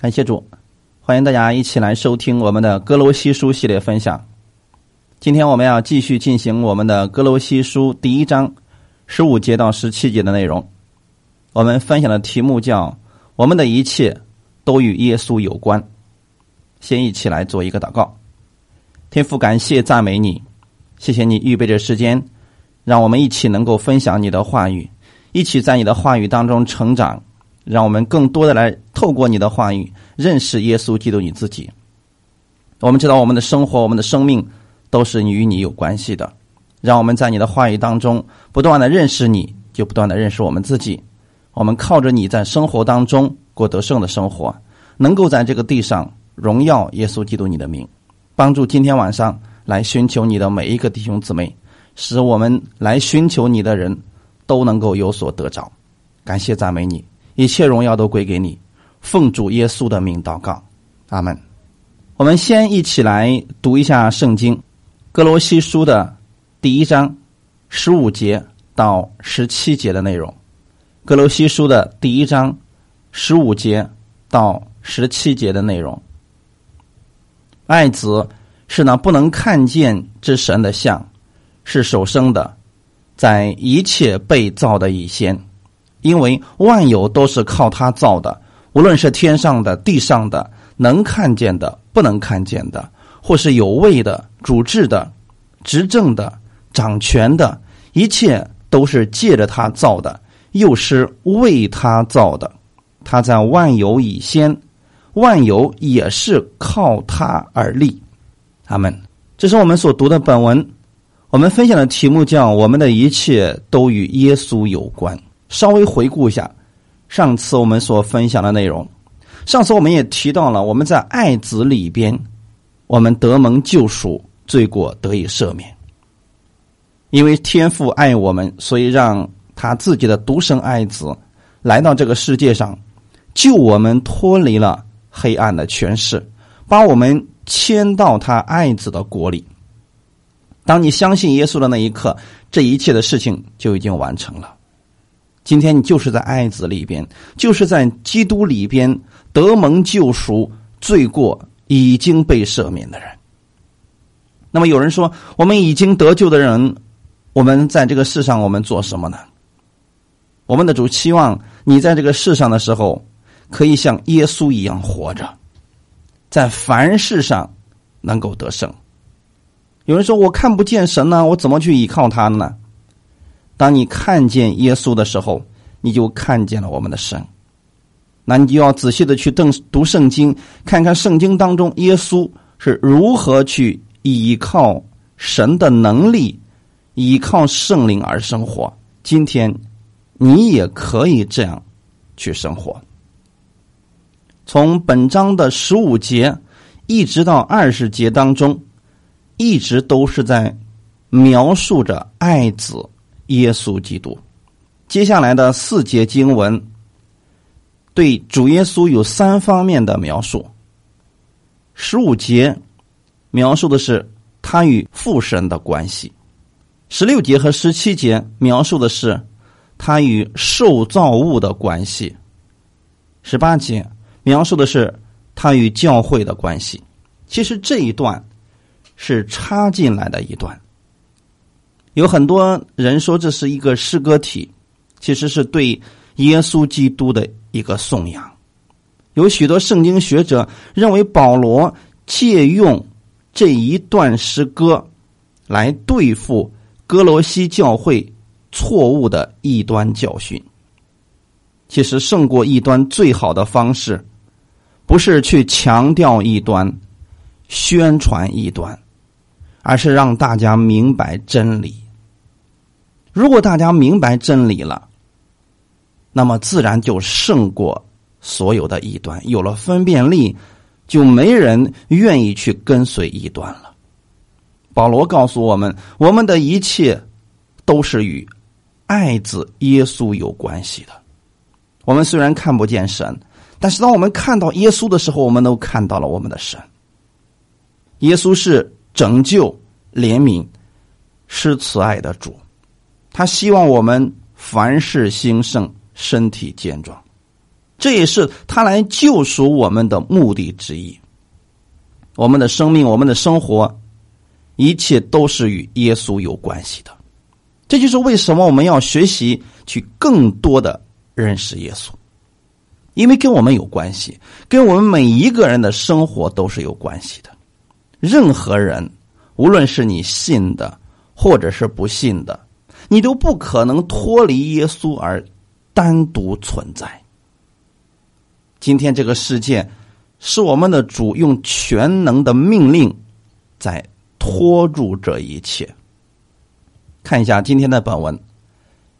感谢主，欢迎大家一起来收听我们的哥罗西书系列分享。今天我们要继续进行我们的哥罗西书第一章十五节到十七节的内容。我们分享的题目叫“我们的一切都与耶稣有关”。先一起来做一个祷告。天父，感谢赞美你，谢谢你预备着时间，让我们一起能够分享你的话语，一起在你的话语当中成长，让我们更多的来透过你的话语认识耶稣基督你自己。我们知道我们的生活，我们的生命都是与你有关系的，让我们在你的话语当中不断的认识你，就不断的认识我们自己。我们靠着你在生活当中过得胜的生活，能够在这个地上荣耀耶稣基督你的名。帮助今天晚上来寻求你的每一个弟兄姊妹，使我们来寻求你的人都能够有所得着。感谢赞美你，一切荣耀都归给你。奉主耶稣的名祷告，阿门。我们先一起来读一下圣经《哥罗西书》的第一章十五节到十七节的内容，《哥罗西书》的第一章十五节到十七节的内容。爱子是那不能看见之神的像，是首生的，在一切被造的以先，因为万有都是靠他造的，无论是天上的、地上的，能看见的、不能看见的，或是有位的、主治的、执政的、掌权的，一切都是借着他造的，又是为他造的。他在万有以先。万有也是靠他而立，阿门。这是我们所读的本文。我们分享的题目叫“我们的一切都与耶稣有关”。稍微回顾一下上次我们所分享的内容。上次我们也提到了，我们在爱子里边，我们得蒙救赎，罪过得以赦免。因为天父爱我们，所以让他自己的独生爱子来到这个世界上，救我们脱离了。黑暗的权势，把我们迁到他爱子的国里。当你相信耶稣的那一刻，这一切的事情就已经完成了。今天你就是在爱子里边，就是在基督里边得蒙救赎，罪过已经被赦免的人。那么有人说，我们已经得救的人，我们在这个世上我们做什么呢？我们的主期望你在这个世上的时候。可以像耶稣一样活着，在凡事上能够得胜。有人说：“我看不见神呢，我怎么去依靠他呢？”当你看见耶稣的时候，你就看见了我们的神。那你就要仔细的去读读圣经，看看圣经当中耶稣是如何去依靠神的能力，依靠圣灵而生活。今天你也可以这样去生活。从本章的十五节一直到二十节当中，一直都是在描述着爱子耶稣基督。接下来的四节经文对主耶稣有三方面的描述。十五节描述的是他与父神的关系，十六节和十七节描述的是他与受造物的关系，十八节。描述的是他与教会的关系。其实这一段是插进来的一段。有很多人说这是一个诗歌体，其实是对耶稣基督的一个颂扬。有许多圣经学者认为保罗借用这一段诗歌来对付哥罗西教会错误的异端教训。其实胜过异端最好的方式。不是去强调异端、宣传异端，而是让大家明白真理。如果大家明白真理了，那么自然就胜过所有的异端。有了分辨力，就没人愿意去跟随异端了。保罗告诉我们，我们的一切都是与爱子耶稣有关系的。我们虽然看不见神。但是，当我们看到耶稣的时候，我们都看到了我们的神。耶稣是拯救、怜悯、施慈爱的主，他希望我们凡事兴盛，身体健壮。这也是他来救赎我们的目的之一。我们的生命，我们的生活，一切都是与耶稣有关系的。这就是为什么我们要学习去更多的认识耶稣，因为跟我们有关系，跟我们每一个人的生活都是有关系的。任何人，无论是你信的，或者是不信的，你都不可能脱离耶稣而单独存在。今天这个世界。是我们的主用全能的命令在拖住这一切。看一下今天的本文，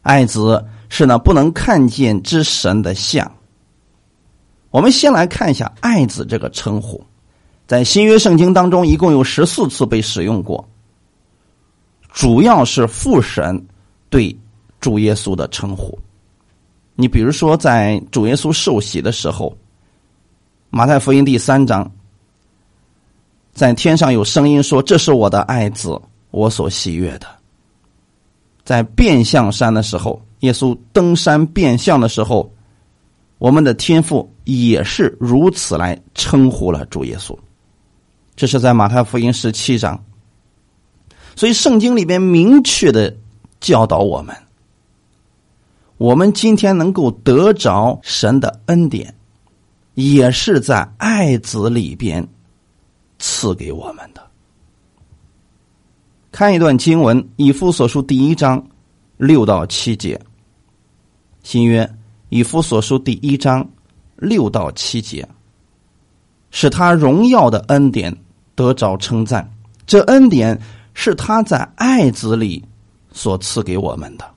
爱子是那不能看见之神的像。我们先来看一下“爱子”这个称呼，在新约圣经当中一共有十四次被使用过，主要是父神对主耶稣的称呼。你比如说，在主耶稣受洗的时候。马太福音第三章，在天上有声音说：“这是我的爱子，我所喜悦的。”在变相山的时候，耶稣登山变相的时候，我们的天父也是如此来称呼了主耶稣。这是在马太福音十七章，所以圣经里边明确的教导我们：我们今天能够得着神的恩典。也是在爱子里边赐给我们的。看一段经文，《以夫所书》第一章六到七节。新约《以夫所书》第一章六到七节，使他荣耀的恩典得着称赞。这恩典是他在爱子里所赐给我们的。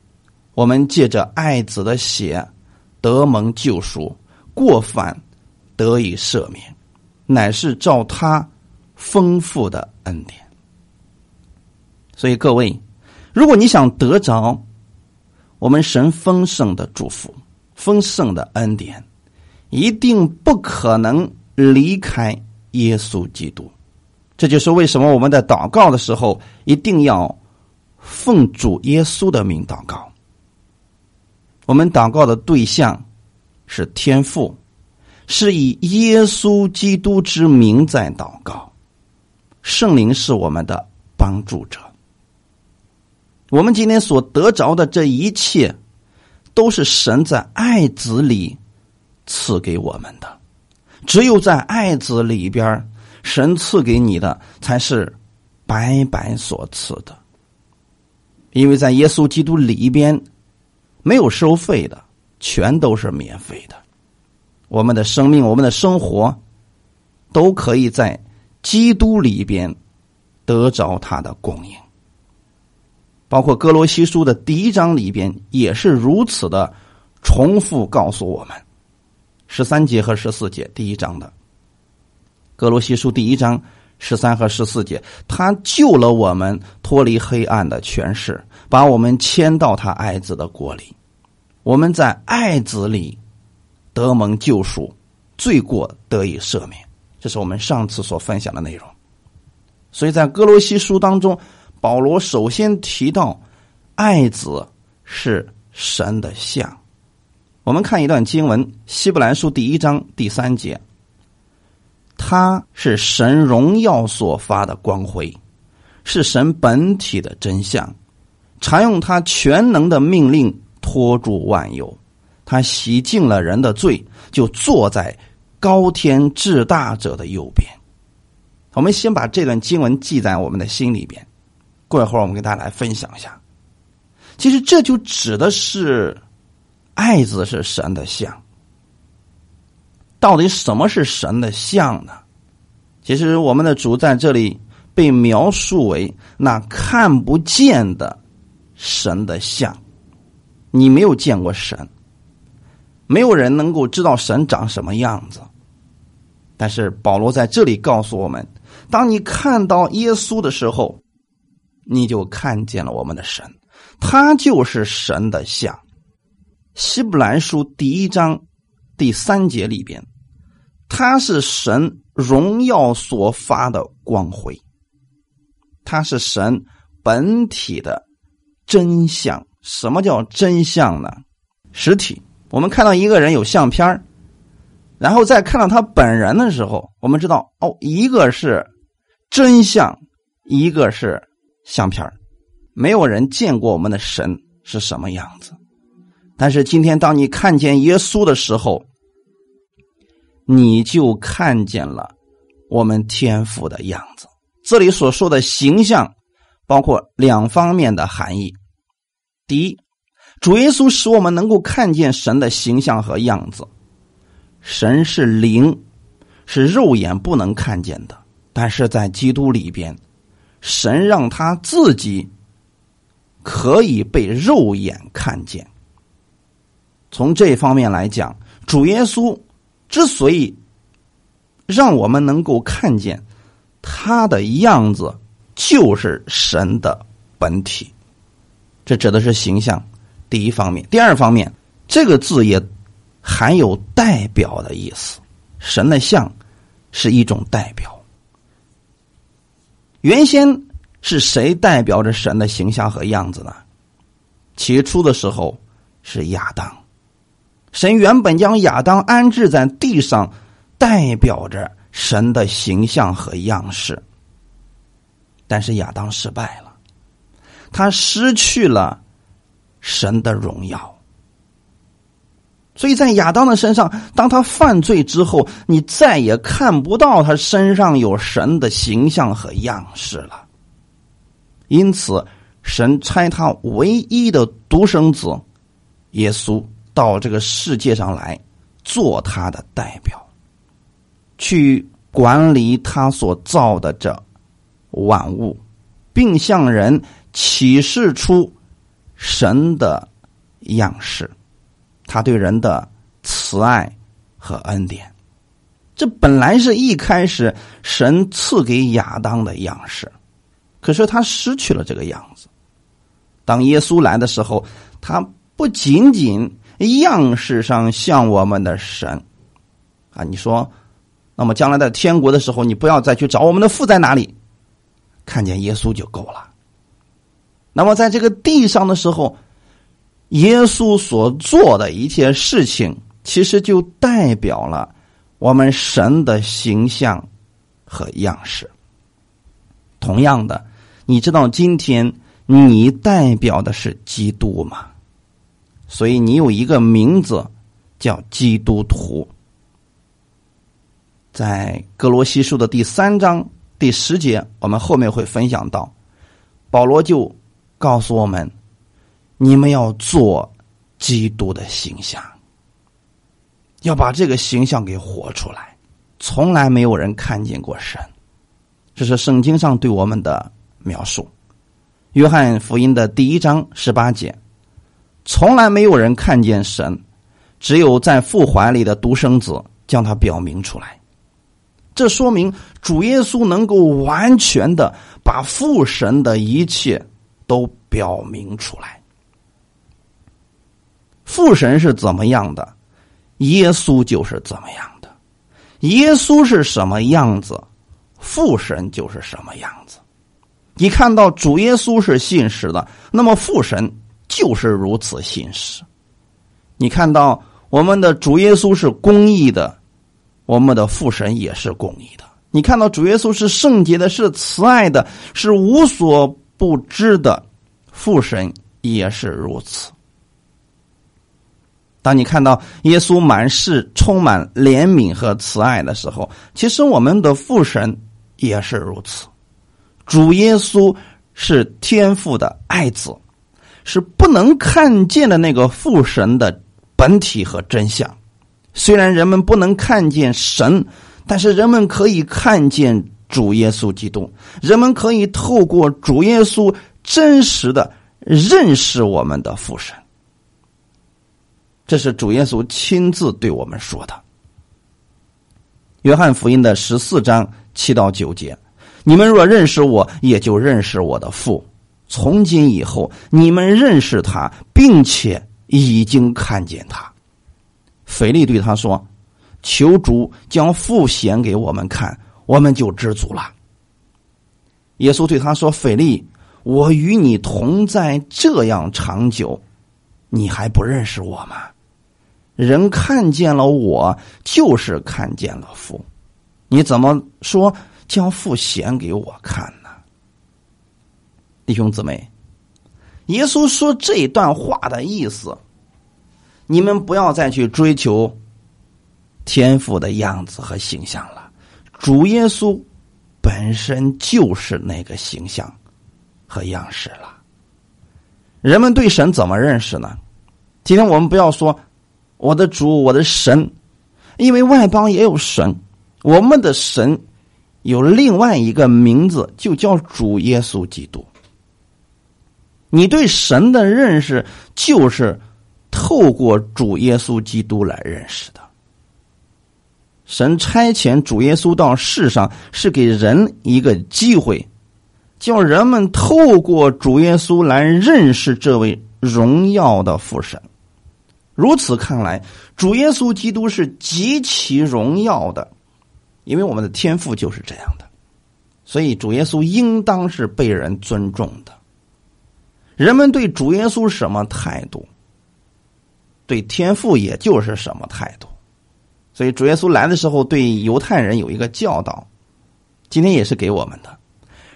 我们借着爱子的血得蒙救赎，过犯。得以赦免，乃是照他丰富的恩典。所以各位，如果你想得着我们神丰盛的祝福、丰盛的恩典，一定不可能离开耶稣基督。这就是为什么我们在祷告的时候一定要奉主耶稣的名祷告。我们祷告的对象是天父。是以耶稣基督之名在祷告，圣灵是我们的帮助者。我们今天所得着的这一切，都是神在爱子里赐给我们的。只有在爱子里边，神赐给你的才是白白所赐的。因为在耶稣基督里边，没有收费的，全都是免费的。我们的生命，我们的生活，都可以在基督里边得着他的供应。包括哥罗西书的第一章里边也是如此的，重复告诉我们十三节和十四节第一章的哥罗西书第一章十三和十四节，他救了我们脱离黑暗的权势，把我们迁到他爱子的国里。我们在爱子里。得蒙救赎，罪过得以赦免，这是我们上次所分享的内容。所以在哥罗西书当中，保罗首先提到爱子是神的像。我们看一段经文，《希伯来书》第一章第三节，他是神荣耀所发的光辉，是神本体的真相，常用他全能的命令托住万有。他洗净了人的罪，就坐在高天至大者的右边。我们先把这段经文记在我们的心里边，过一会儿我们跟大家来分享一下。其实这就指的是爱字是神的像。到底什么是神的像呢？其实我们的主在这里被描述为那看不见的神的像。你没有见过神。没有人能够知道神长什么样子，但是保罗在这里告诉我们：当你看到耶稣的时候，你就看见了我们的神，他就是神的像。希伯来书第一章第三节里边，他是神荣耀所发的光辉，他是神本体的真相。什么叫真相呢？实体。我们看到一个人有相片然后再看到他本人的时候，我们知道哦，一个是真相，一个是相片没有人见过我们的神是什么样子，但是今天当你看见耶稣的时候，你就看见了我们天父的样子。这里所说的形象，包括两方面的含义。第一，主耶稣使我们能够看见神的形象和样子。神是灵，是肉眼不能看见的，但是在基督里边，神让他自己可以被肉眼看见。从这方面来讲，主耶稣之所以让我们能够看见他的样子，就是神的本体。这指的是形象，第一方面；第二方面，这个字也。含有代表的意思，神的像是一种代表。原先是谁代表着神的形象和样子呢？起初的时候是亚当，神原本将亚当安置在地上，代表着神的形象和样式。但是亚当失败了，他失去了神的荣耀。所以在亚当的身上，当他犯罪之后，你再也看不到他身上有神的形象和样式了。因此，神差他唯一的独生子耶稣到这个世界上来，做他的代表，去管理他所造的这万物，并向人启示出神的样式。他对人的慈爱和恩典，这本来是一开始神赐给亚当的样式，可是他失去了这个样子。当耶稣来的时候，他不仅仅样式上像我们的神啊，你说，那么将来在天国的时候，你不要再去找我们的父在哪里，看见耶稣就够了。那么在这个地上的时候。耶稣所做的一切事情，其实就代表了我们神的形象和样式。同样的，你知道今天你代表的是基督吗？所以你有一个名字叫基督徒。在格罗西书的第三章第十节，我们后面会分享到，保罗就告诉我们。你们要做基督的形象，要把这个形象给活出来。从来没有人看见过神，这是圣经上对我们的描述。约翰福音的第一章十八节，从来没有人看见神，只有在父怀里的独生子将他表明出来。这说明主耶稣能够完全的把父神的一切都表明出来。父神是怎么样的，耶稣就是怎么样的。耶稣是什么样子，父神就是什么样子。你看到主耶稣是信实的，那么父神就是如此信实。你看到我们的主耶稣是公义的，我们的父神也是公义的。你看到主耶稣是圣洁的，是慈爱的，是无所不知的，父神也是如此。当你看到耶稣满是充满怜悯和慈爱的时候，其实我们的父神也是如此。主耶稣是天父的爱子，是不能看见的那个父神的本体和真相。虽然人们不能看见神，但是人们可以看见主耶稣基督。人们可以透过主耶稣真实的认识我们的父神。这是主耶稣亲自对我们说的，《约翰福音》的十四章七到九节：“你们若认识我，也就认识我的父。从今以后，你们认识他，并且已经看见他。”腓力对他说：“求主将父显给我们看，我们就知足了。”耶稣对他说：“腓力，我与你同在这样长久，你还不认识我吗？”人看见了我，就是看见了父。你怎么说将父显给我看呢？弟兄姊妹，耶稣说这段话的意思，你们不要再去追求天赋的样子和形象了。主耶稣本身就是那个形象和样式了。人们对神怎么认识呢？今天我们不要说我的主，我的神，因为外邦也有神。我们的神有另外一个名字，就叫主耶稣基督。你对神的认识就是透过主耶稣基督来认识的。神差遣主耶稣到世上，是给人一个机会。叫人们透过主耶稣来认识这位荣耀的父神。如此看来，主耶稣基督是极其荣耀的，因为我们的天赋就是这样的，所以主耶稣应当是被人尊重的。人们对主耶稣什么态度，对天赋也就是什么态度。所以主耶稣来的时候，对犹太人有一个教导，今天也是给我们的。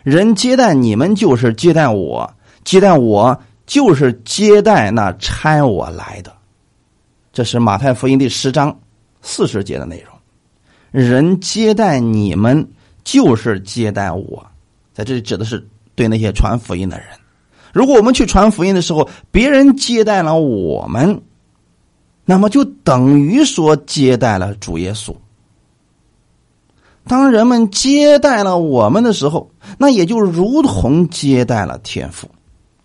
人接待你们就是接待我，接待我就是接待那差我来的。这是马太福音第十章四十节的内容。人接待你们就是接待我，在这里指的是对那些传福音的人。如果我们去传福音的时候，别人接待了我们，那么就等于说接待了主耶稣。当人们接待了我们的时候，那也就如同接待了天父，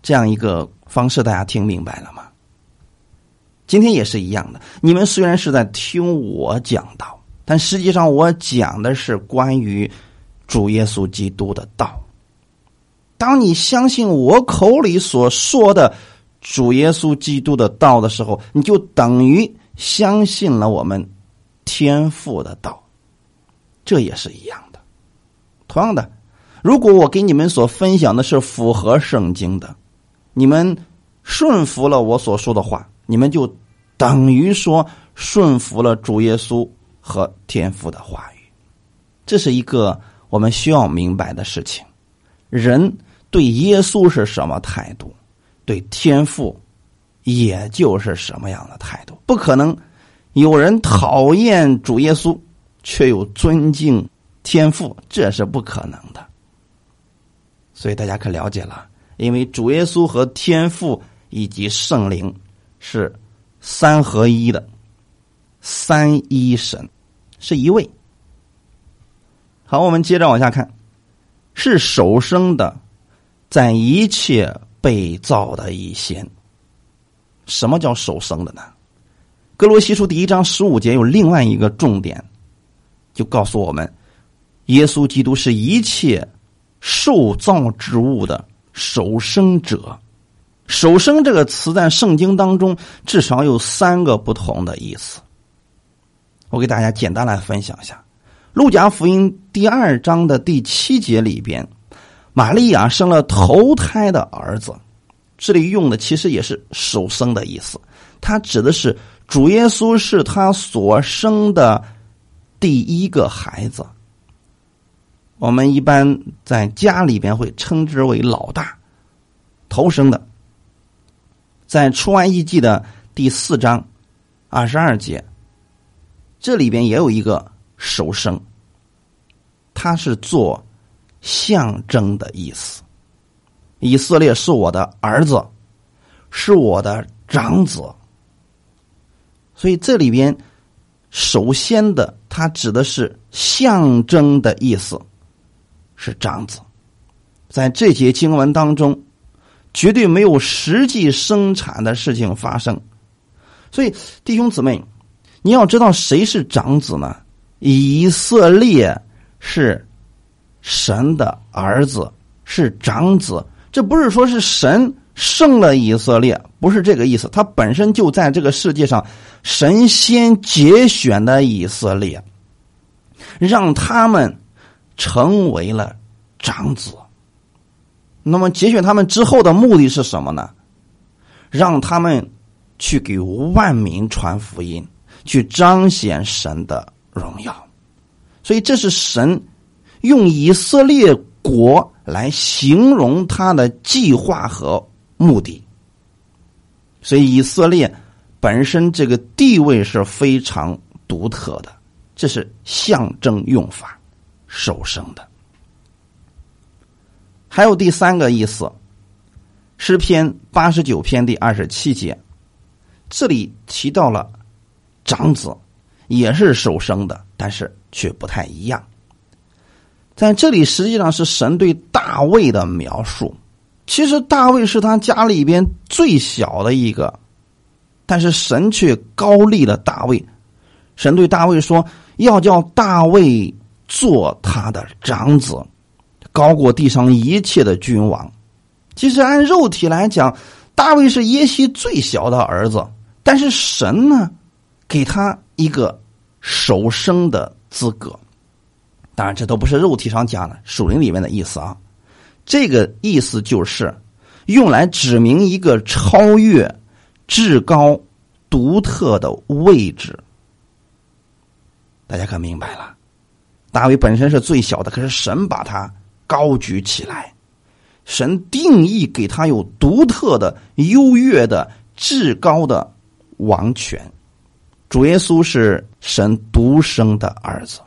这样一个方式，大家听明白了吗？今天也是一样的。你们虽然是在听我讲道，但实际上我讲的是关于主耶稣基督的道。当你相信我口里所说的主耶稣基督的道的时候，你就等于相信了我们天父的道。这也是一样的。同样的，如果我给你们所分享的是符合圣经的，你们顺服了我所说的话，你们就等于说顺服了主耶稣和天父的话语。这是一个我们需要明白的事情。人对耶稣是什么态度，对天父也就是什么样的态度。不可能有人讨厌主耶稣。却又尊敬天赋，这是不可能的。所以大家可了解了，因为主耶稣和天赋以及圣灵是三合一的，三一神是一位。好，我们接着往下看，是首生的，在一切被造的以先。什么叫首生的呢？哥罗西书第一章十五节有另外一个重点。就告诉我们，耶稣基督是一切受造之物的首生者。首生这个词在圣经当中至少有三个不同的意思。我给大家简单来分享一下，《路加福音》第二章的第七节里边，玛利亚生了头胎的儿子，这里用的其实也是首生的意思，它指的是主耶稣是他所生的。第一个孩子，我们一般在家里边会称之为老大，头生的。在出埃及记的第四章二十二节，这里边也有一个首生，他是做象征的意思。以色列是我的儿子，是我的长子，所以这里边。首先的，它指的是象征的意思，是长子。在这节经文当中，绝对没有实际生产的事情发生。所以，弟兄姊妹，你要知道谁是长子呢？以色列是神的儿子，是长子。这不是说是神。胜了以色列不是这个意思，他本身就在这个世界上，神仙节选的以色列，让他们成为了长子。那么节选他们之后的目的是什么呢？让他们去给万民传福音，去彰显神的荣耀。所以，这是神用以色列国来形容他的计划和目的。所以，以色列本身这个地位是非常独特的，这是象征用法，首生的。还有第三个意思，诗篇八十九篇第二十七节，这里提到了长子，也是首生的，但是却不太一样。在这里实际上是神对大卫的描述，其实大卫是他家里边最小的一个，但是神却高立了大卫。神对大卫说：“要叫大卫做他的长子。”高过地上一切的君王。其实按肉体来讲，大卫是耶西最小的儿子，但是神呢，给他一个首生的资格。当然，这都不是肉体上讲的，属灵里面的意思啊。这个意思就是用来指明一个超越、至高、独特的位置。大家可明白了？大卫本身是最小的，可是神把他。高举起来，神定义给他有独特的、优越的、至高的王权。主耶稣是神独生的儿子。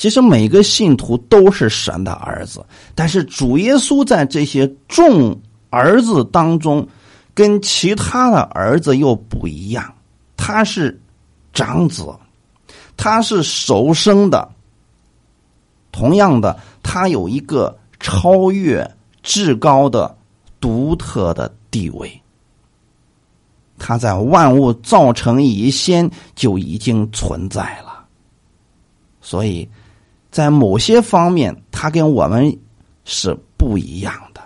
其实每个信徒都是神的儿子，但是主耶稣在这些众儿子当中，跟其他的儿子又不一样。他是长子，他是首生的。同样的。他有一个超越、至高的、独特的地位。他在万物造成以先就已经存在了，所以在某些方面，他跟我们是不一样的。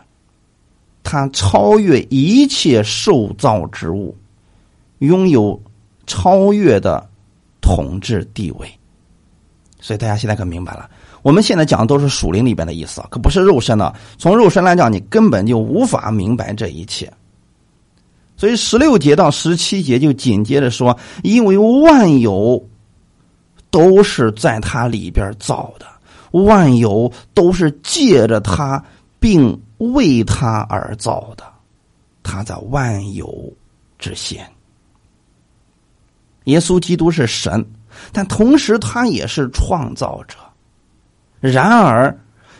他超越一切受造之物，拥有超越的统治地位。所以大家现在可明白了。我们现在讲的都是属灵里边的意思，可不是肉身的。从肉身来讲，你根本就无法明白这一切。所以十六节到十七节就紧接着说：“因为万有都是在他里边造的，万有都是借着他并为他而造的，他在万有之先。耶稣基督是神，但同时他也是创造者。”然而，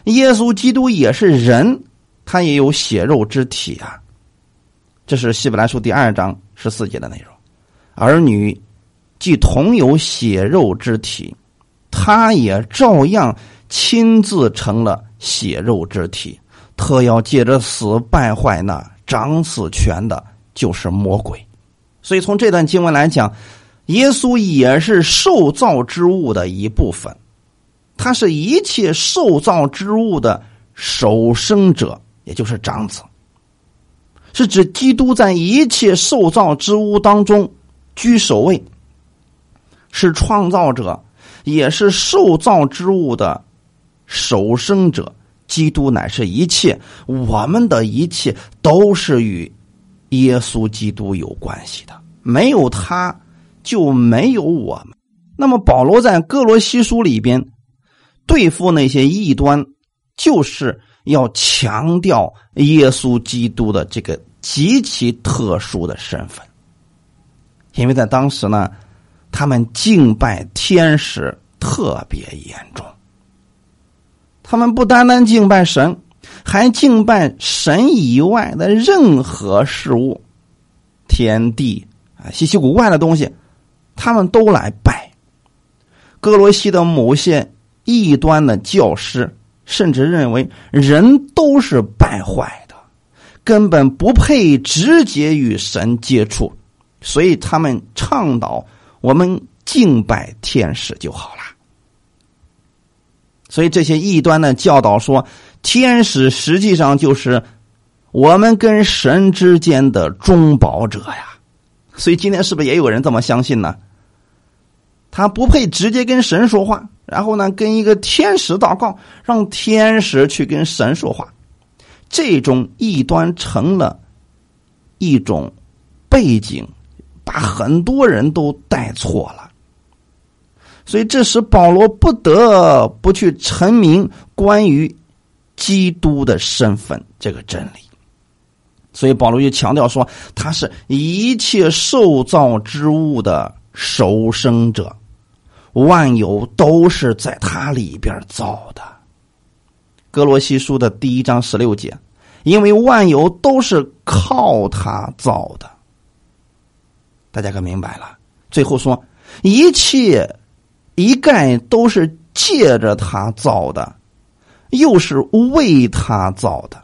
耶稣基督也是人，他也有血肉之体啊。这是希伯来书第二章十四节的内容。儿女既同有血肉之体，他也照样亲自成了血肉之体，特要借着死败坏那掌死权的，就是魔鬼。所以从这段经文来讲，耶稣也是受造之物的一部分。他是一切受造之物的首生者，也就是长子，是指基督在一切受造之物当中居首位，是创造者，也是受造之物的首生者。基督乃是一切，我们的一切都是与耶稣基督有关系的，没有他就没有我们。那么保罗在哥罗西书里边。对付那些异端，就是要强调耶稣基督的这个极其特殊的身份，因为在当时呢，他们敬拜天使特别严重，他们不单单敬拜神，还敬拜神以外的任何事物，天地啊稀奇古怪的东西，他们都来拜。哥罗西的某些。异端的教师甚至认为人都是败坏的，根本不配直接与神接触，所以他们倡导我们敬拜天使就好了。所以这些异端的教导说，天使实际上就是我们跟神之间的中保者呀。所以今天是不是也有人这么相信呢？他不配直接跟神说话。然后呢，跟一个天使祷告，让天使去跟神说话，这种异端成了一种背景，把很多人都带错了。所以这时保罗不得不去阐明关于基督的身份这个真理。所以保罗就强调说，他是一切受造之物的首生者，万有都是在他里边造的。哥罗西书的第一章十六节，因为万有都是靠他造的。大家可明白了？最后说，一切。一概都是借着他造的，又是为他造的。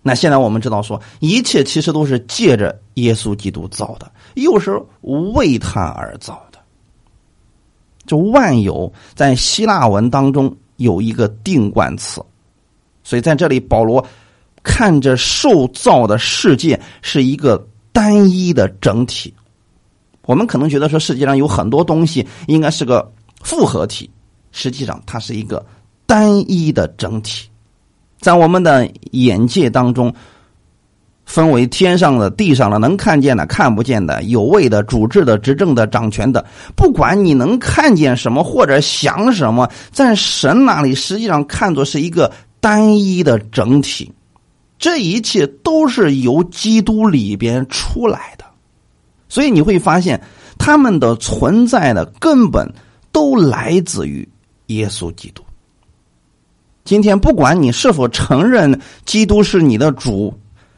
那现在我们知道说，一切其实都是借着耶稣基督造的，又是为他而造的。就万有在希腊文当中有一个定冠词，所以在这里保罗看着受造的世界是一个单一的整体。我们可能觉得说世界上有很多东西应该是个复合体，实际上它是一个单一的整体。在我们的眼界当中，分为天上的、地上的、能看见的、看不见的、有位的、主治的、执政的、掌权的。不管你能看见什么或者想什么，在神那里实际上看作是一个单一的整体。这一切都是由基督里边出来的。所以你会发现，他们的存在的根本都来自于耶稣基督。今天，不管你是否承认基督是你的主，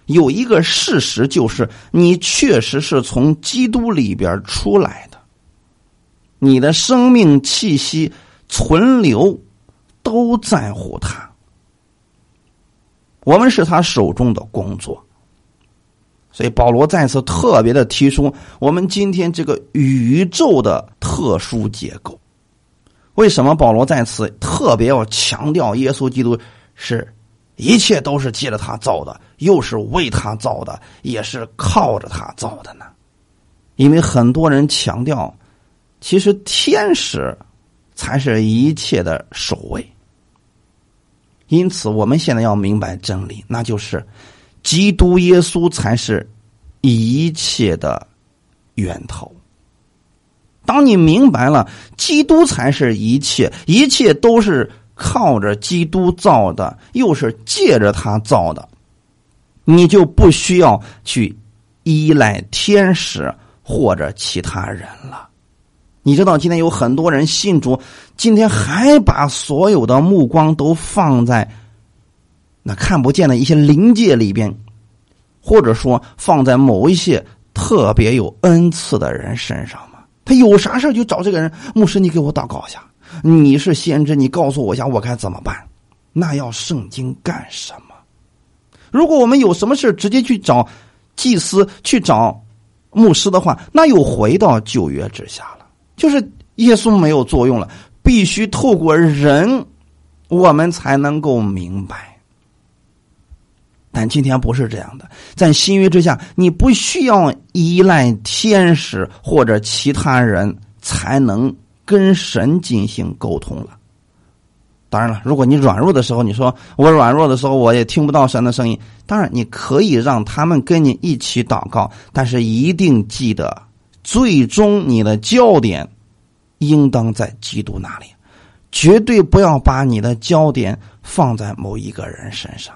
有一个事实就是，你确实是从基督里边出来的。你的生命气息存留都在乎他。我们是他手中的工作。所以保罗再次特别的提出，我们今天这个宇宙的特殊结构。为什么保罗在此特别要强调耶稣基督是一切都是借着他造的，又是为他造的，也是靠着他造的呢？因为很多人强调，其实天使才是一切的首位。因此，我们现在要明白真理，那就是。基督耶稣才是一切的源头。当你明白了基督才是一切，一切都是靠着基督造的，又是借着他造的，你就不需要去依赖天使或者其他人了。你知道，今天有很多人信主，今天还把所有的目光都放在。那看不见的一些灵界里边，或者说放在某一些特别有恩赐的人身上吗？他有啥事就找这个人。牧师，你给我祷告一下。你是先知，你告诉我一下，我该怎么办？那要圣经干什么？如果我们有什么事直接去找祭司、去找牧师的话，那又回到旧约之下。就是耶稣没有作用了，必须透过人，我们才能够明白。但今天不是这样的，在新约之下，你不需要依赖天使或者其他人才能跟神进行沟通了。当然了，如果你软弱的时候，你说我软弱的时候，我也听不到神的声音。当然，你可以让他们跟你一起祷告，但是一定记得，最终你的焦点应当在基督那里，绝对不要把你的焦点放在某一个人身上。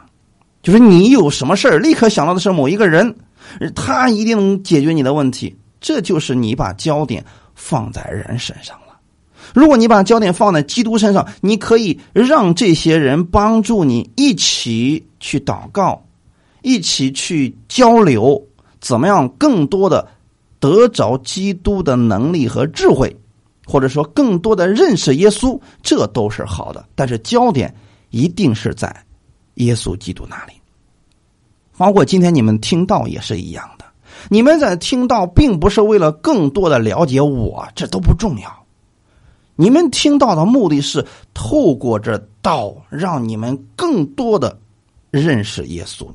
就是你有什么事儿，立刻想到的是某一个人，他一定能解决你的问题。这就是你把焦点放在人身上了。如果你把焦点放在基督身上，你可以让这些人帮助你一起去祷告，一起去交流，怎么样更多的得着基督的能力和智慧，或者说更多的认识耶稣，这都是好的。但是焦点一定是在。耶稣基督那里，包括今天你们听到也是一样的。你们在听到，并不是为了更多的了解我，这都不重要。你们听到的目的是透过这道，让你们更多的认识耶稣。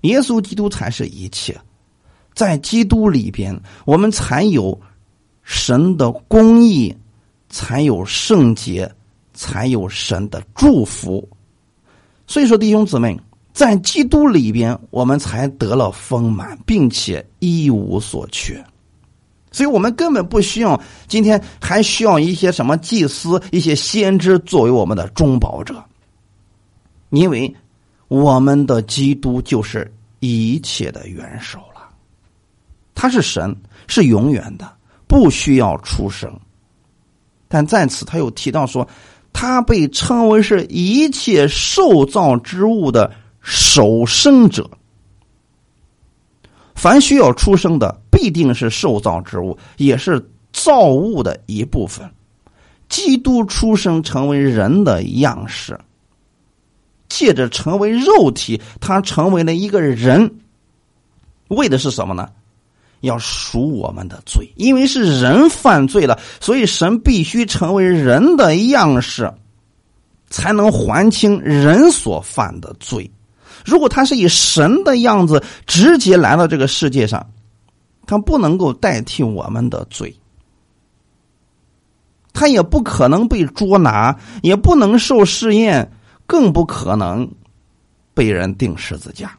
耶稣基督才是一切，在基督里边，我们才有神的公义，才有圣洁，才有神的祝福。所以说，弟兄姊妹，在基督里边，我们才得了丰满，并且一无所缺。所以我们根本不需要今天还需要一些什么祭司、一些先知作为我们的中保者，因为我们的基督就是一切的元首。他是神，是永远的，不需要出生。但在此他又提到说，他被称为是一切受造之物的。首生者，凡需要出生的，必定是受造之物，也是造物的一部分。基督出生成为人的样式，借着成为肉体，他成为了一个人，为的是什么呢？要赎我们的罪，因为是人犯罪了，所以神必须成为人的样式，才能还清人所犯的罪。如果他是以神的样子直接来到这个世界上，他不能够代替我们的罪，他也不可能被捉拿，也不能受试验，更不可能被人钉十字架，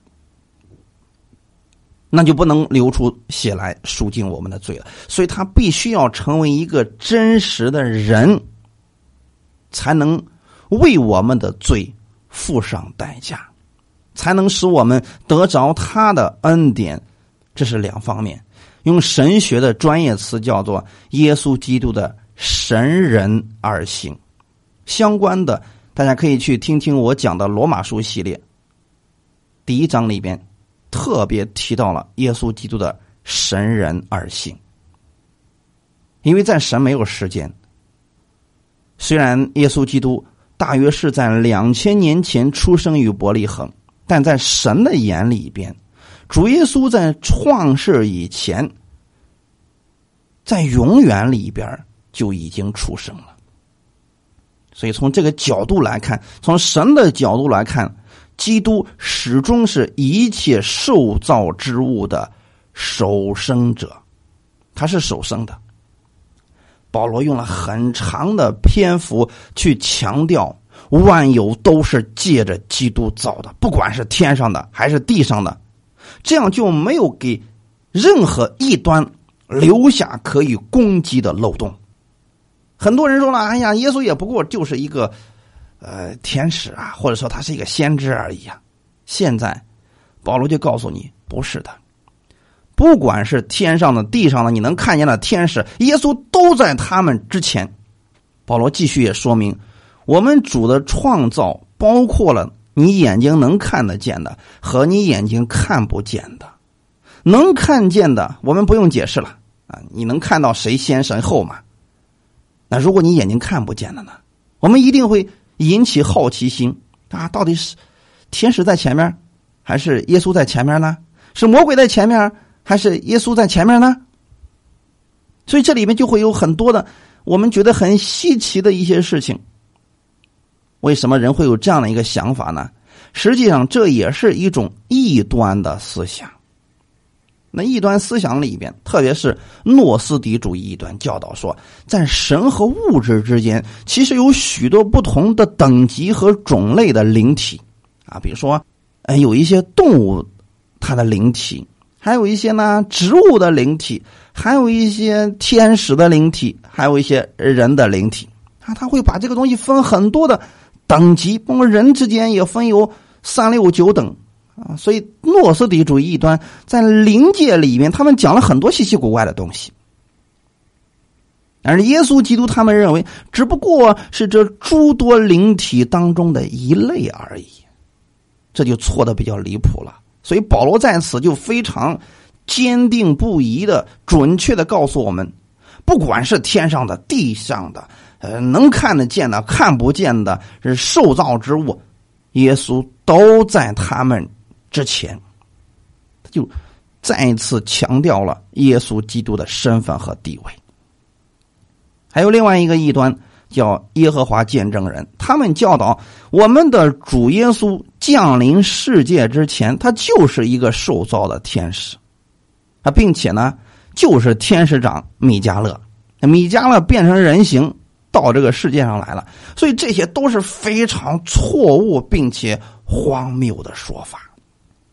那就不能流出血来赎尽我们的罪了。所以他必须要成为一个真实的人，才能为我们的罪付上代价。才能使我们得着他的恩典，这是两方面。用神学的专业词叫做耶稣基督的神人二性。相关的，大家可以去听听我讲的罗马书系列。第一章里边特别提到了耶稣基督的神人二性，因为在神没有时间。虽然耶稣基督大约是在两千年前出生于伯利恒。但在神的眼里边，主耶稣在创世以前，在永远里边就已经出生了。所以从这个角度来看，从神的角度来看，基督始终是一切受造之物的首生者，他是首生的。保罗用了很长的篇幅去强调。万有都是借着基督造的，不管是天上的还是地上的，这样就没有给任何一端留下可以攻击的漏洞。很多人说了：“哎呀，耶稣也不过就是一个呃天使啊，或者说他是一个先知而已啊。”现在保罗就告诉你，不是的，不管是天上的、地上的，你能看见的天使，耶稣都在他们之前。保罗继续也说明。我们主的创造包括了你眼睛能看得见的和你眼睛看不见的。能看见的，我们不用解释了啊！你能看到谁先谁后吗？那如果你眼睛看不见的呢？我们一定会引起好奇心啊！到底是天使在前面，还是耶稣在前面呢？是魔鬼在前面，还是耶稣在前面呢？所以这里面就会有很多的我们觉得很稀奇的一些事情。为什么人会有这样的一个想法呢？实际上，这也是一种异端的思想。那异端思想里边，特别是诺斯底主义异端教导说，在神和物质之间，其实有许多不同的等级和种类的灵体啊，比如说，呃，有一些动物它的灵体，还有一些呢植物的灵体，还有一些天使的灵体，还有一些人的灵体啊，他会把这个东西分很多的。等级，包括人之间也分有三六九等啊，所以诺斯底主义一端在灵界里面，他们讲了很多稀奇古怪的东西，而耶稣基督他们认为只不过是这诸多灵体当中的一类而已，这就错的比较离谱了。所以保罗在此就非常坚定不移的、准确的告诉我们，不管是天上的、地上的。呃，能看得见的、看不见的，是受造之物，耶稣都在他们之前，他就再一次强调了耶稣基督的身份和地位。还有另外一个异端叫耶和华见证人，他们教导我们的主耶稣降临世界之前，他就是一个受造的天使啊，并且呢，就是天使长米迦勒，米迦勒变成人形。到这个世界上来了。所以这些都是非常错误并且荒谬的说法。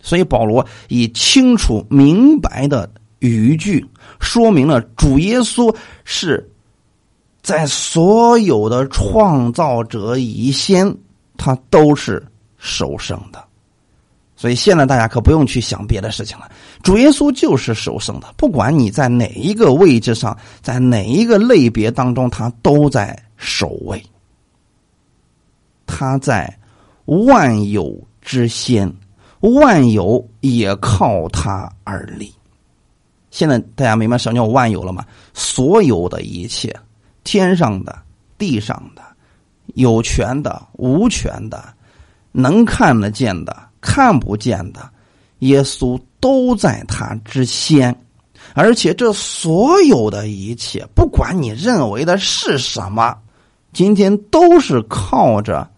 所以保罗以清楚明白的语句说明了主耶稣是在所有的创造者以先，他都是首生的。所以现在大家可不用去想别的事情了，主耶稣就是首生的，不管你在哪一个位置上，在哪一个类别当中，他都在首位。他在万有之先，万有也靠他而立。现在大家明白什么叫万有了吗？所有的一切，天上的、地上的，有权的、无权的，能看得见的。看不见的，耶稣都在他之先，而且这所有的一切，不管你认为的是什么，今天都是靠着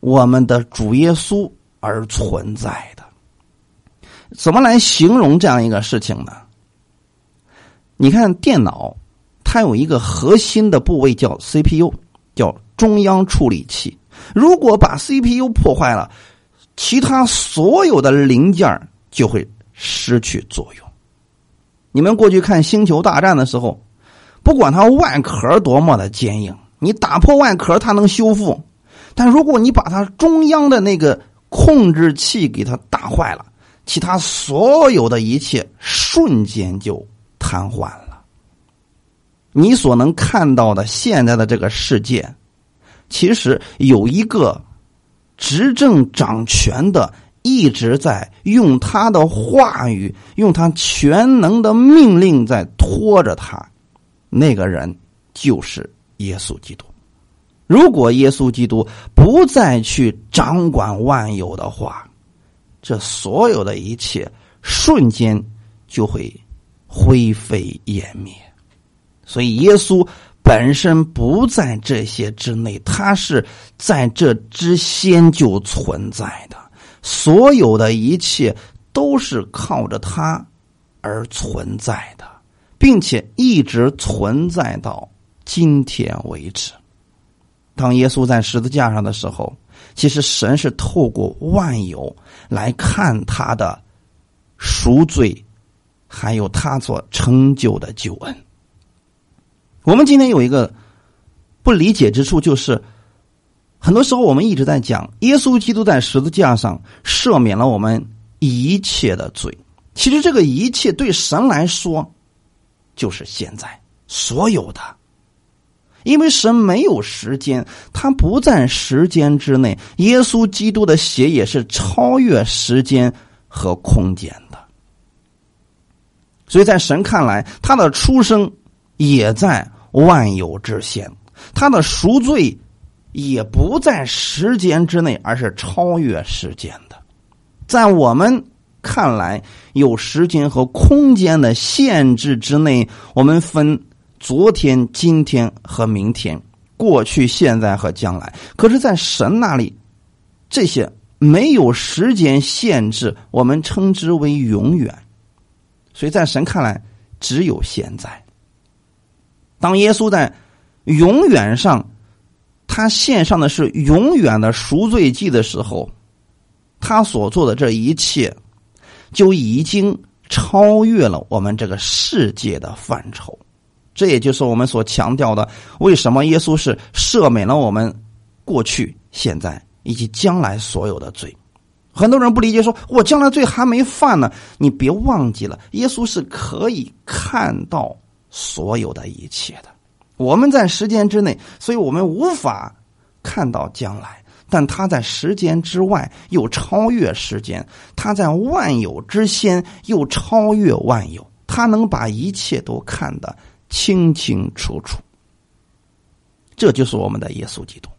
我们的主耶稣而存在。怎么来形容这样一个事情呢？你看电脑，它有一个核心的部位叫 CPU，叫中央处理器。如果把 CPU 破坏了，其他所有的零件就会失去作用。你们过去看《星球大战》的时候，不管它外壳多么的坚硬，你打破外壳它能修复；但如果你把它中央的那个控制器给它打坏了，其他所有的一切瞬间就瘫痪了。你所能看到的现在的这个世界，其实有一个。执政掌权的一直在用他的话语，用他全能的命令在拖着他。那个人就是耶稣基督。如果耶稣基督不再去掌管万有的话，这所有的一切瞬间就会灰飞烟灭。所以耶稣。本身不在这些之内，他是在这之先就存在的，所有的一切都是靠着他而存在的，并且一直存在到今天为止。当耶稣在十字架上的时候，其实神是透过万有来看他的赎罪，还有他所成就的救恩。我们今天有一个不理解之处，就是很多时候我们一直在讲耶稣基督在十字架上赦免了我们一切的罪。其实这个一切对神来说就是现在所有的，因为神没有时间，他不在时间之内。耶稣基督的血也是超越时间和空间的，所以在神看来，他的出生也在。万有之先，他的赎罪也不在时间之内，而是超越时间的。在我们看来，有时间和空间的限制之内，我们分昨天、今天和明天，过去、现在和将来。可是，在神那里，这些没有时间限制，我们称之为永远。所以在神看来，只有现在。当耶稣在永远上，他献上的是永远的赎罪祭的时候，他所做的这一切，就已经超越了我们这个世界的范畴。这也就是我们所强调的：为什么耶稣是赦免了我们过去、现在以及将来所有的罪？很多人不理解，说我将来罪还没犯呢。你别忘记了，耶稣是可以看到。所有的一切的，我们在时间之内，所以我们无法看到将来。但他在时间之外，又超越时间；他在万有之先，又超越万有。他能把一切都看得清清楚楚。这就是我们的耶稣基督。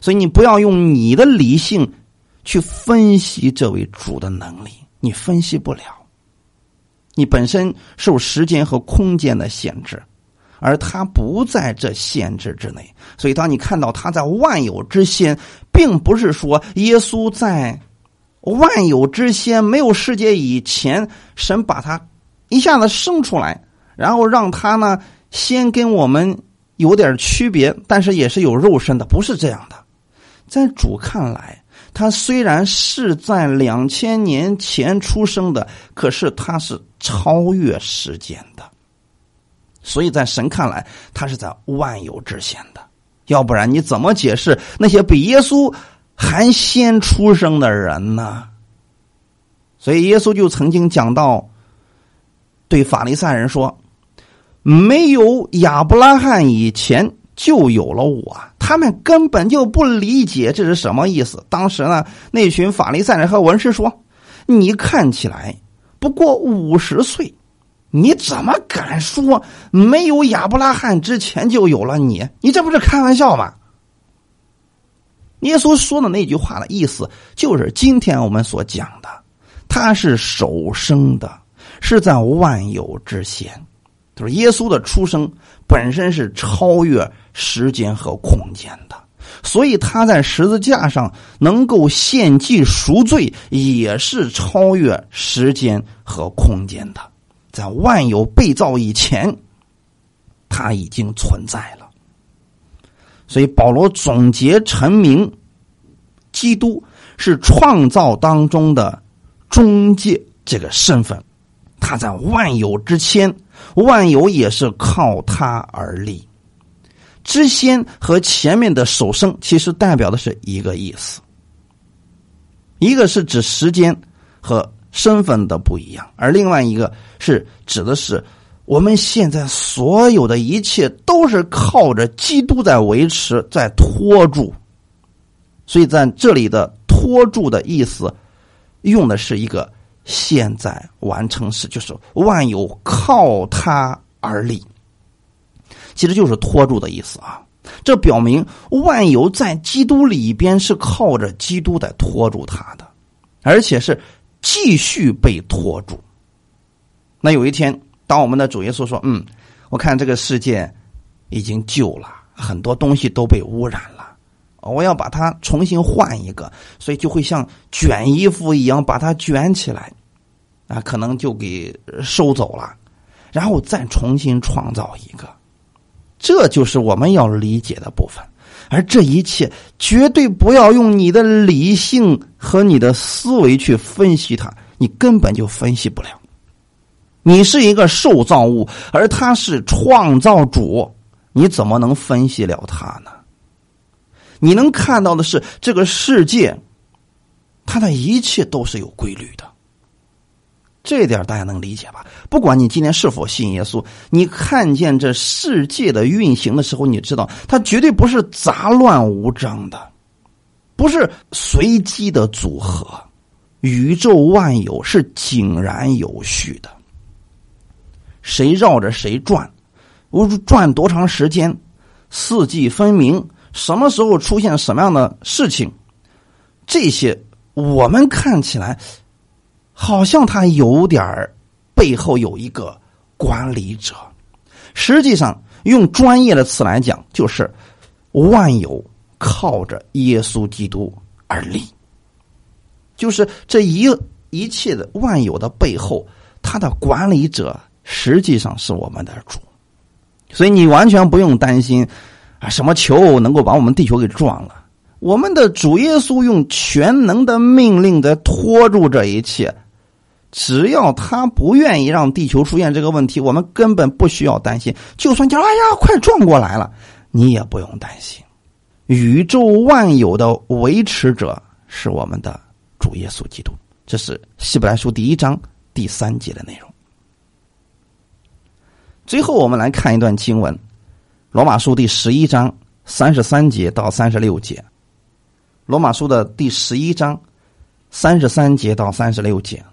所以你不要用你的理性去分析这位主的能力，你分析不了。你本身受时间和空间的限制，而他不在这限制之内。所以，当你看到他在万有之先，并不是说耶稣在万有之先没有世界以前，神把他一下子生出来，然后让他呢先跟我们有点区别，但是也是有肉身的，不是这样的。在主看来，他虽然是在两千年前出生的，可是他是超越时间的。所以在神看来，他是在万有之前的。要不然你怎么解释那些比耶稣还先出生的人呢？所以耶稣就曾经讲到，对法利赛人说：“没有亚伯拉罕以前，就有了我。”他们根本就不理解这是什么意思。当时呢，那群法利赛人和文士说：“你看起来不过五十岁。”你怎么敢说没有亚伯拉罕之前就有了你？你这不是开玩笑吗？耶稣说的那句话的意思，就是今天我们所讲的，他是首生的，是在万有之前，就是耶稣的出生本身是超越时间和空间的，所以他在十字架上能够献祭赎罪，也是超越时间和空间的。在万有被造以前，他已经存在了。所以保罗总结成名，基督是创造当中的中介这个身份。他在万有之前，万有也是靠他而立。知先和前面的首生其实代表的是一个意思，一个是指时间和。身份的不一样，而另外一个是指的是我们现在所有的一切都是靠着基督在维持、在托住，所以在这里的“托住”的意思，用的是一个现在完成时，就是万有靠他而立，其实就是托住的意思啊。这表明万有在基督里边是靠着基督在托住他的，而且是。继续被托住。那有一天，当我们的主耶稣说：“嗯，我看这个世界已经旧了，很多东西都被污染了，我要把它重新换一个，所以就会像卷衣服一样把它卷起来，啊，可能就给收走了，然后再重新创造一个。这就是我们要理解的部分。”而这一切绝对不要用你的理性和你的思维去分析它，你根本就分析不了。你是一个受造物，而他是创造主，你怎么能分析了他呢？你能看到的是这个世界，它的一切都是有规律的。这点大家能理解吧？不管你今天是否信耶稣，你看见这世界的运行的时候，你知道它绝对不是杂乱无章的，不是随机的组合，宇宙万有是井然有序的。谁绕着谁转，我转多长时间，四季分明，什么时候出现什么样的事情，这些我们看起来。好像他有点儿背后有一个管理者，实际上用专业的词来讲，就是万有靠着耶稣基督而立，就是这一一切的万有的背后，他的管理者实际上是我们的主，所以你完全不用担心啊，什么球能够把我们地球给撞了？我们的主耶稣用全能的命令在拖住这一切。只要他不愿意让地球出现这个问题，我们根本不需要担心。就算叫“哎呀，快撞过来了”，你也不用担心。宇宙万有的维持者是我们的主耶稣基督。这是希伯来书第一章第三节的内容。最后，我们来看一段经文：罗马书第十一章三十三节到三十六节。罗马书的第十一章三十三节到三十六节。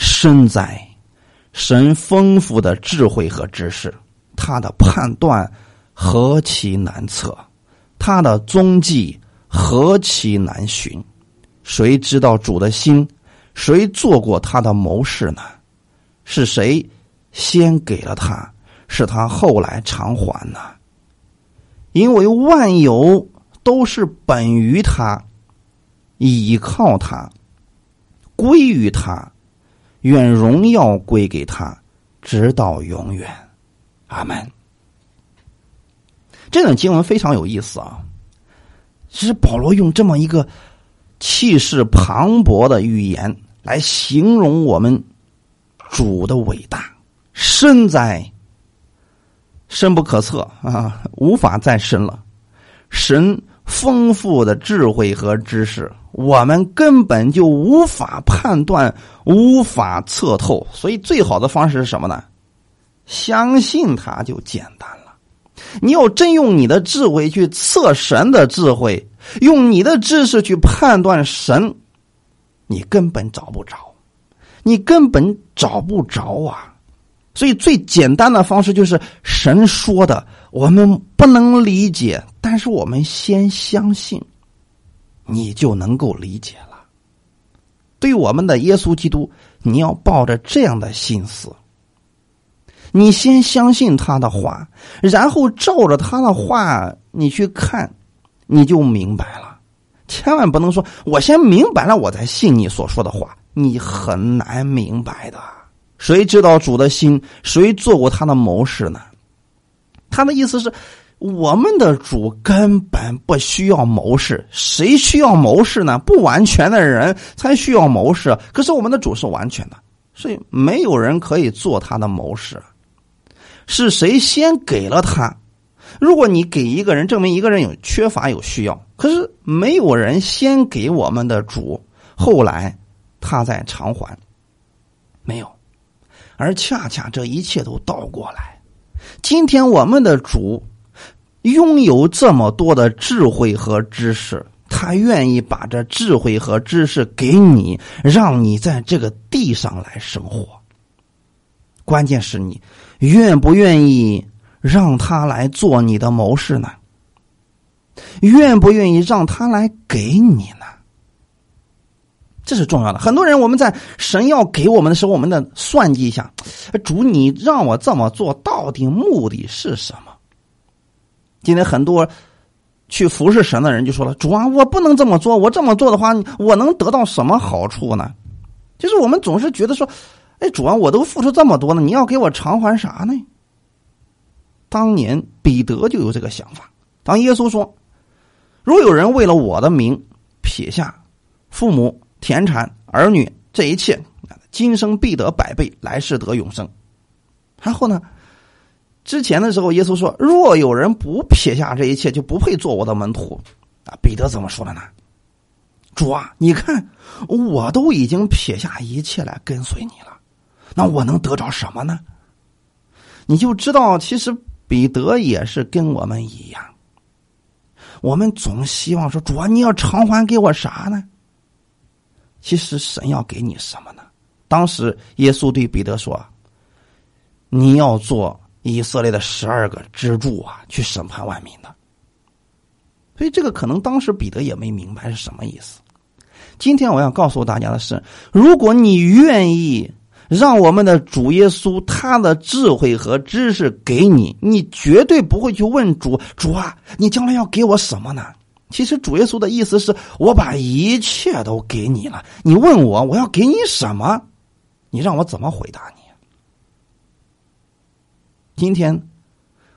身在神丰富的智慧和知识，他的判断何其难测，他的踪迹何其难寻。谁知道主的心？谁做过他的谋士呢？是谁先给了他？是他后来偿还呢？因为万有都是本于他，倚靠他，归于他。愿荣耀归给他，直到永远，阿门。这段经文非常有意思啊！其实保罗用这么一个气势磅礴的语言来形容我们主的伟大，深在深不可测啊，无法再深了。神丰富的智慧和知识，我们根本就无法判断，无法测透。所以，最好的方式是什么呢？相信他就简单了。你要真用你的智慧去测神的智慧，用你的知识去判断神，你根本找不着，你根本找不着啊！所以最简单的方式就是神说的，我们不能理解，但是我们先相信，你就能够理解了。对我们的耶稣基督，你要抱着这样的心思。你先相信他的话，然后照着他的话你去看，你就明白了。千万不能说我先明白了，我才信你所说的话，你很难明白的。谁知道主的心？谁做过他的谋士呢？他的意思是，我们的主根本不需要谋士，谁需要谋士呢？不完全的人才需要谋士。可是我们的主是完全的，所以没有人可以做他的谋士。是谁先给了他？如果你给一个人，证明一个人有缺乏、有需要。可是没有人先给我们的主，后来他在偿还，没有。而恰恰这一切都倒过来。今天我们的主拥有这么多的智慧和知识，他愿意把这智慧和知识给你，让你在这个地上来生活。关键是你。愿不愿意让他来做你的谋士呢？愿不愿意让他来给你呢？这是重要的。很多人我们在神要给我们的时候，我们的算计一下，主，你让我这么做到底目的是什么？今天很多去服侍神的人就说了：“主啊，我不能这么做，我这么做的话，我能得到什么好处呢？”就是我们总是觉得说。哎，主啊，我都付出这么多了，你要给我偿还啥呢？当年彼得就有这个想法。当耶稣说：“若有人为了我的名撇下父母、田产、儿女这一切，今生必得百倍，来世得永生。”然后呢，之前的时候，耶稣说：“若有人不撇下这一切，就不配做我的门徒。”啊，彼得怎么说的呢？主啊，你看，我都已经撇下一切来跟随你了。那我能得着什么呢？你就知道，其实彼得也是跟我们一样。我们总希望说：“主啊，你要偿还给我啥呢？”其实神要给你什么呢？当时耶稣对彼得说：“你要做以色列的十二个支柱啊，去审判万民的。”所以这个可能当时彼得也没明白是什么意思。今天我要告诉大家的是：如果你愿意。让我们的主耶稣他的智慧和知识给你，你绝对不会去问主主啊，你将来要给我什么呢？其实主耶稣的意思是我把一切都给你了，你问我我要给你什么？你让我怎么回答你？今天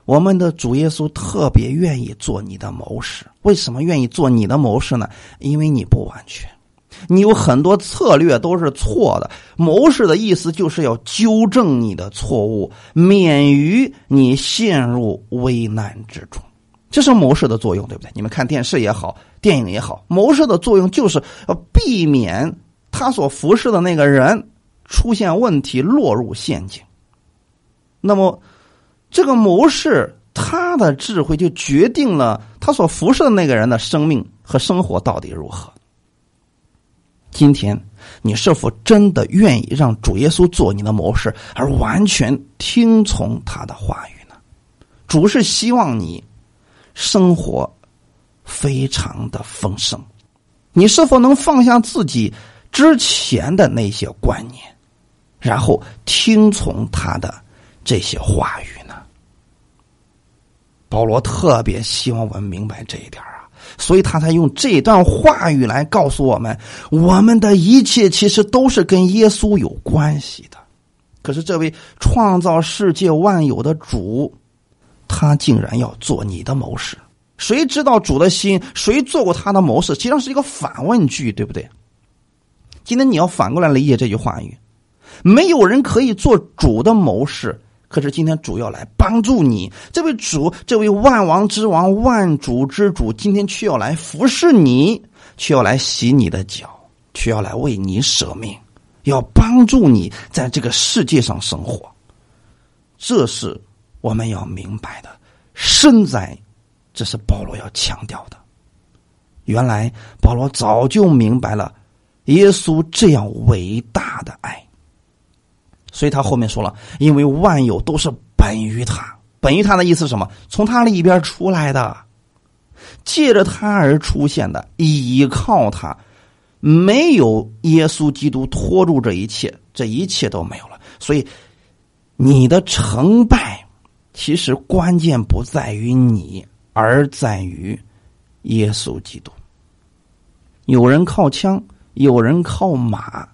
我们的主耶稣特别愿意做你的谋士，为什么愿意做你的谋士呢？因为你不完全。你有很多策略都是错的，谋士的意思就是要纠正你的错误，免于你陷入危难之中。这是谋士的作用，对不对？你们看电视也好，电影也好，谋士的作用就是要避免他所服侍的那个人出现问题，落入陷阱。那么，这个谋士他的智慧就决定了他所服侍的那个人的生命和生活到底如何。今天，你是否真的愿意让主耶稣做你的谋士，而完全听从他的话语呢？主是希望你生活非常的丰盛。你是否能放下自己之前的那些观念，然后听从他的这些话语？保罗特别希望我们明白这一点啊。所以他才用这段话语来告诉我们：我们的一切其实都是跟耶稣有关系的。可是这位创造世界万有的主，他竟然要做你的谋士。谁知道主的心？谁做过他的谋士？实际上是一个反问句，对不对？今天你要反过来理解这句话语：没有人可以做主的谋士，可是今天主要来帮助你。这位主，这位万王之王、万主之主，今天却要来服侍你，却要来洗你的脚，却要来为你舍命，要帮助你在这个世界上生活。这是我们要明白的。身在，这是保罗要强调的。原来保罗早就明白了。耶稣这样伟大的爱，所以他后面说了：“因为万有都是本于他，本于他的意思是什么？从他里边出来的，借着他而出现的，依靠他，没有耶稣基督托住这一切，这一切都没有了。所以，你的成败，其实关键不在于你，而在于耶稣基督。有人靠枪。”有人靠马，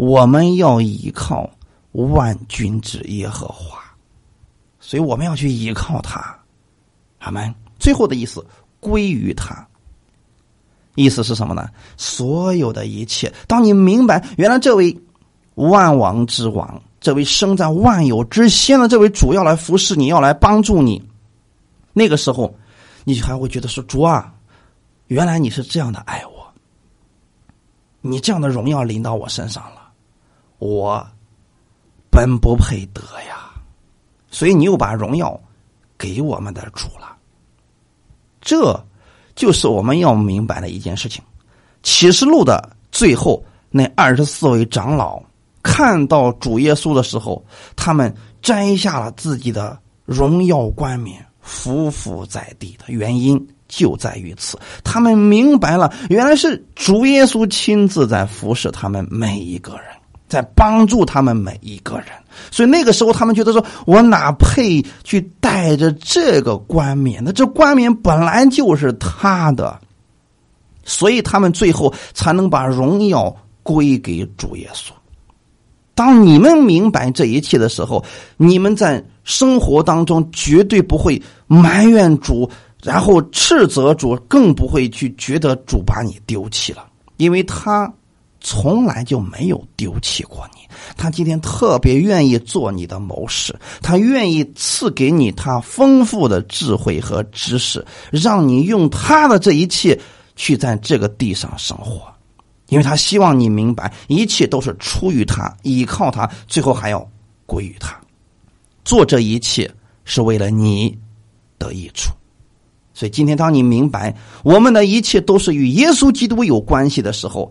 我们要依靠万军之耶和华，所以我们要去依靠他。阿门。最后的意思归于他，意思是什么呢？所有的一切，当你明白原来这位万王之王，这位生在万有之先的这位主要来服侍你，要来帮助你，那个时候，你还会觉得说主啊，原来你是这样的爱我。你这样的荣耀临到我身上了，我本不配得呀，所以你又把荣耀给我们的主了。这就是我们要明白的一件事情。启示录的最后那二十四位长老看到主耶稣的时候，他们摘下了自己的荣耀冠冕，匍匐在地的原因。就在于此，他们明白了，原来是主耶稣亲自在服侍他们每一个人，在帮助他们每一个人。所以那个时候，他们觉得说：“我哪配去带着这个冠冕？那这冠冕本来就是他的。”所以他们最后才能把荣耀归给主耶稣。当你们明白这一切的时候，你们在生活当中绝对不会埋怨主。然后斥责主，更不会去觉得主把你丢弃了，因为他从来就没有丢弃过你。他今天特别愿意做你的谋士，他愿意赐给你他丰富的智慧和知识，让你用他的这一切去在这个地上生活，因为他希望你明白，一切都是出于他，依靠他，最后还要归于他。做这一切是为了你的益处。所以，今天当你明白我们的一切都是与耶稣基督有关系的时候，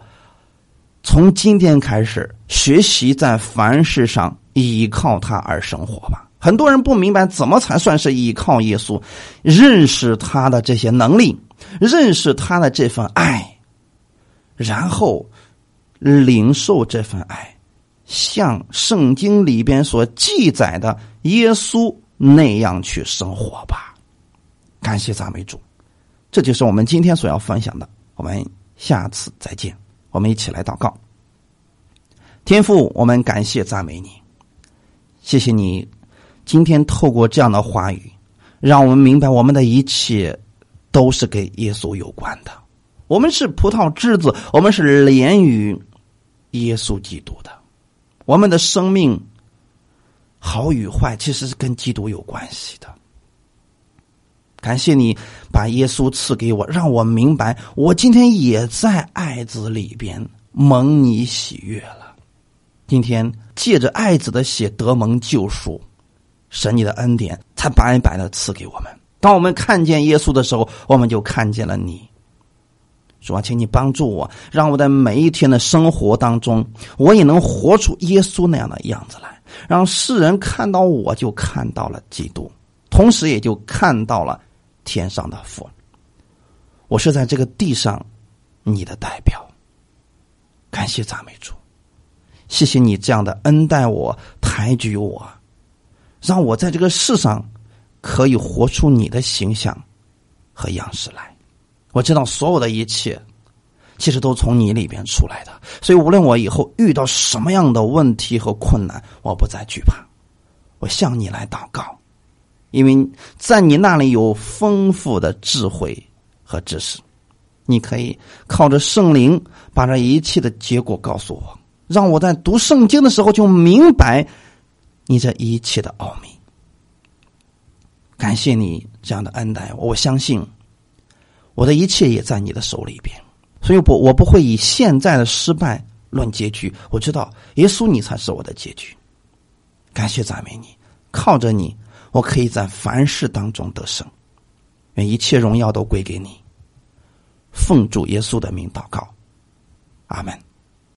从今天开始学习在凡事上依靠他而生活吧。很多人不明白怎么才算是依靠耶稣，认识他的这些能力，认识他的这份爱，然后领受这份爱，像圣经里边所记载的耶稣那样去生活吧。感谢赞美主，这就是我们今天所要分享的。我们下次再见，我们一起来祷告。天父，我们感谢赞美你，谢谢你今天透过这样的话语，让我们明白我们的一切都是跟耶稣有关的。我们是葡萄枝子，我们是连于耶稣基督的。我们的生命好与坏，其实是跟基督有关系的。感谢你把耶稣赐给我，让我明白，我今天也在爱子里边蒙你喜悦了。今天借着爱子的血得蒙救赎，神你的恩典才白白的赐给我们。当我们看见耶稣的时候，我们就看见了你。主啊，请你帮助我，让我在每一天的生活当中，我也能活出耶稣那样的样子来，让世人看到我就看到了基督，同时也就看到了。天上的父，我是在这个地上你的代表。感谢赞美主，谢谢你这样的恩待我、抬举我，让我在这个世上可以活出你的形象和样式来。我知道所有的一切其实都从你里边出来的，所以无论我以后遇到什么样的问题和困难，我不再惧怕。我向你来祷告，因为在你那里有丰富的智慧和知识，你可以靠着圣灵把这一切的结果告诉我，让我在读圣经的时候就明白你这一切的奥秘。感谢你这样的恩待，我相信我的一切也在你的手里边，所以不，我不会以现在的失败论结局。我知道耶稣，你才是我的结局。感谢赞美你，靠着你。我可以在凡事当中得胜，愿一切荣耀都归给你。奉主耶稣的名祷告，阿门。